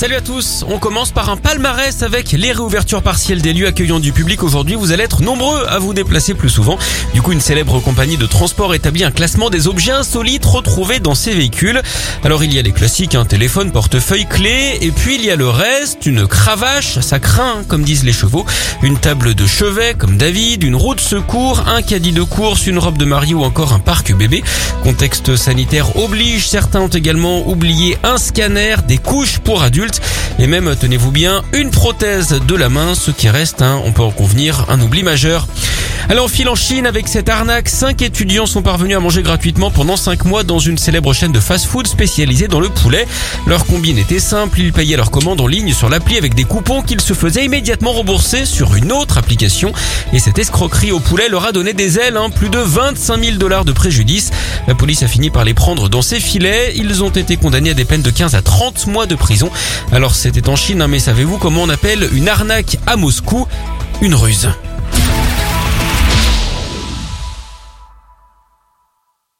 Salut à tous, on commence par un palmarès avec les réouvertures partielles des lieux accueillant du public. Aujourd'hui, vous allez être nombreux à vous déplacer plus souvent. Du coup, une célèbre compagnie de transport établit un classement des objets insolites retrouvés dans ces véhicules. Alors, il y a les classiques, un téléphone, portefeuille, clé, et puis il y a le reste, une cravache, ça craint, comme disent les chevaux, une table de chevet, comme David, une roue de secours, un caddie de course, une robe de mariée ou encore un parc bébé. Contexte sanitaire oblige, certains ont également oublié un scanner, des couches pour adultes, et même, tenez-vous bien, une prothèse de la main, ce qui reste, hein, on peut en convenir, un oubli majeur. Alors on file en Chine avec cette arnaque. Cinq étudiants sont parvenus à manger gratuitement pendant cinq mois dans une célèbre chaîne de fast-food spécialisée dans le poulet. Leur combine était simple, ils payaient leur commande en ligne sur l'appli avec des coupons qu'ils se faisaient immédiatement rembourser sur une autre application. Et cette escroquerie au poulet leur a donné des ailes, hein, plus de 25 000 dollars de préjudice. La police a fini par les prendre dans ses filets. Ils ont été condamnés à des peines de 15 à 30 mois de prison. Alors c'était en Chine, hein, mais savez-vous comment on appelle une arnaque à Moscou? Une ruse.